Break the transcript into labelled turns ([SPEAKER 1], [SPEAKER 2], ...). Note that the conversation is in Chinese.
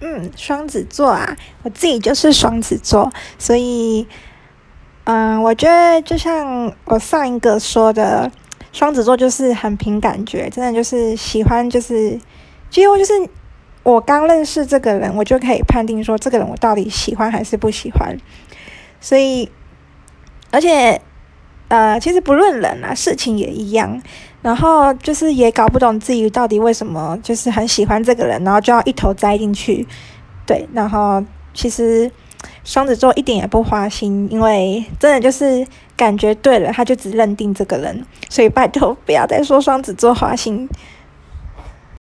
[SPEAKER 1] 嗯，双子座啊，我自己就是双子座，所以，嗯，我觉得就像我上一个说的，双子座就是很凭感觉，真的就是喜欢，就是几乎就是我刚认识这个人，我就可以判定说这个人我到底喜欢还是不喜欢，所以，而且，呃，其实不论人啊，事情也一样。然后就是也搞不懂自己到底为什么就是很喜欢这个人，然后就要一头栽进去，对。然后其实双子座一点也不花心，因为真的就是感觉对了，他就只认定这个人。所以拜托不要再说双子座花心。